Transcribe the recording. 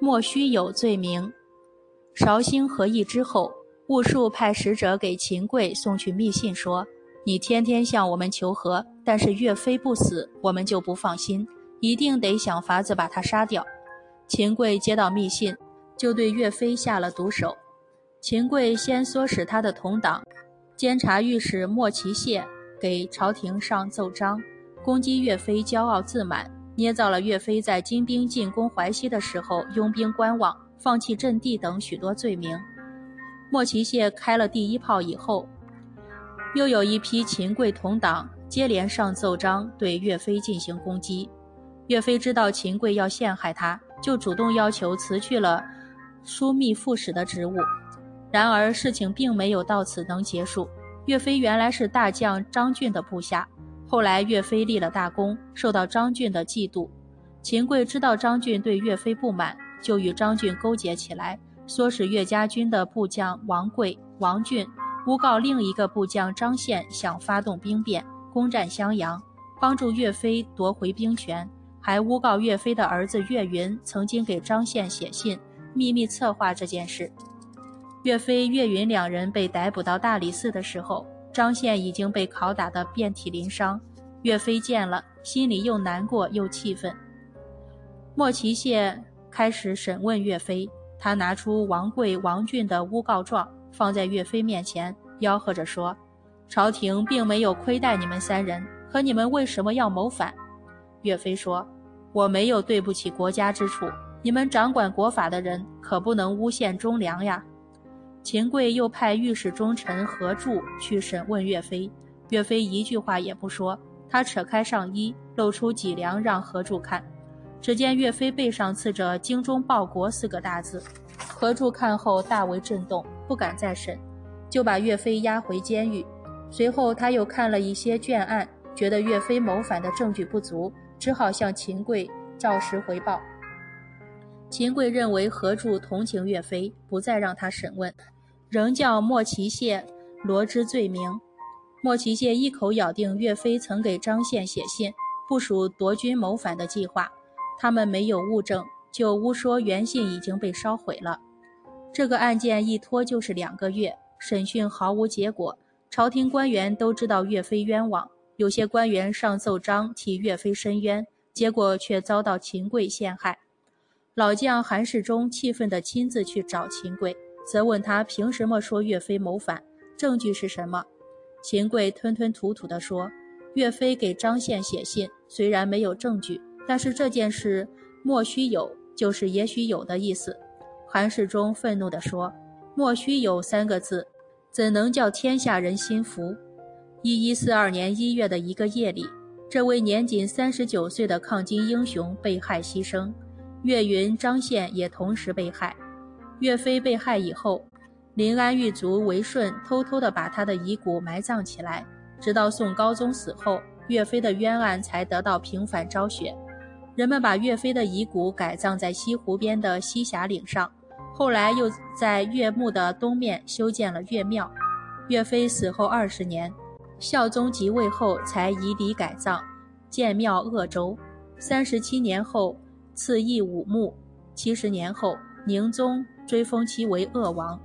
莫须有罪名。绍兴和议之后，兀术派使者给秦桧送去密信，说：“你天天向我们求和，但是岳飞不死，我们就不放心，一定得想法子把他杀掉。”秦桧接到密信，就对岳飞下了毒手。秦桧先唆使他的同党监察御史莫奇谢给朝廷上奏章，攻击岳飞骄傲自满，捏造了岳飞在金兵进攻淮西的时候拥兵观望、放弃阵地等许多罪名。莫奇谢开了第一炮以后，又有一批秦桧同党接连上奏章对岳飞进行攻击。岳飞知道秦桧要陷害他，就主动要求辞去了枢密副使的职务。然而事情并没有到此能结束。岳飞原来是大将张俊的部下，后来岳飞立了大功，受到张俊的嫉妒。秦桧知道张俊对岳飞不满，就与张俊勾结起来，唆使岳家军的部将王贵、王俊诬告另一个部将张宪想发动兵变，攻占襄阳，帮助岳飞夺回兵权。还诬告岳飞的儿子岳云曾经给张宪写信，秘密策划这件事。岳飞、岳云两人被逮捕到大理寺的时候，张宪已经被拷打得遍体鳞伤。岳飞见了，心里又难过又气愤。莫奇谢开始审问岳飞，他拿出王贵、王俊的诬告状，放在岳飞面前，吆喝着说：“朝廷并没有亏待你们三人，可你们为什么要谋反？”岳飞说。我没有对不起国家之处，你们掌管国法的人可不能诬陷忠良呀。秦桧又派御史中丞何柱去审问岳飞，岳飞一句话也不说，他扯开上衣，露出脊梁让何柱看，只见岳飞背上刺着“精忠报国”四个大字。何柱看后大为震动，不敢再审，就把岳飞押回监狱。随后他又看了一些卷案，觉得岳飞谋反的证据不足。只好向秦桧照实回报。秦桧认为何柱同情岳飞，不再让他审问，仍叫莫奇谢罗织罪名。莫奇谢一口咬定岳飞曾给张宪写信，部署夺军谋反的计划。他们没有物证，就诬说原信已经被烧毁了。这个案件一拖就是两个月，审讯毫无结果。朝廷官员都知道岳飞冤枉。有些官员上奏章替岳飞申冤，结果却遭到秦桧陷害。老将韩世忠气愤地亲自去找秦桧，责问他凭什么说岳飞谋反，证据是什么？秦桧吞吞吐吐地说：“岳飞给张宪写信，虽然没有证据，但是这件事莫须有，就是也许有的意思。”韩世忠愤怒地说：“莫须有三个字，怎能叫天下人心服？”一一四二年一月的一个夜里，这位年仅三十九岁的抗金英雄被害牺牲，岳云、张宪也同时被害。岳飞被害以后，临安狱卒韦顺偷偷地把他的遗骨埋葬起来，直到宋高宗死后，岳飞的冤案才得到平反昭雪。人们把岳飞的遗骨改葬在西湖边的西峡岭上，后来又在岳墓的东面修建了岳庙。岳飞死后二十年。孝宗即位后，才移礼改葬，建庙鄂州。三十七年后，赐谥武穆。七十年后，宁宗追封其为鄂王。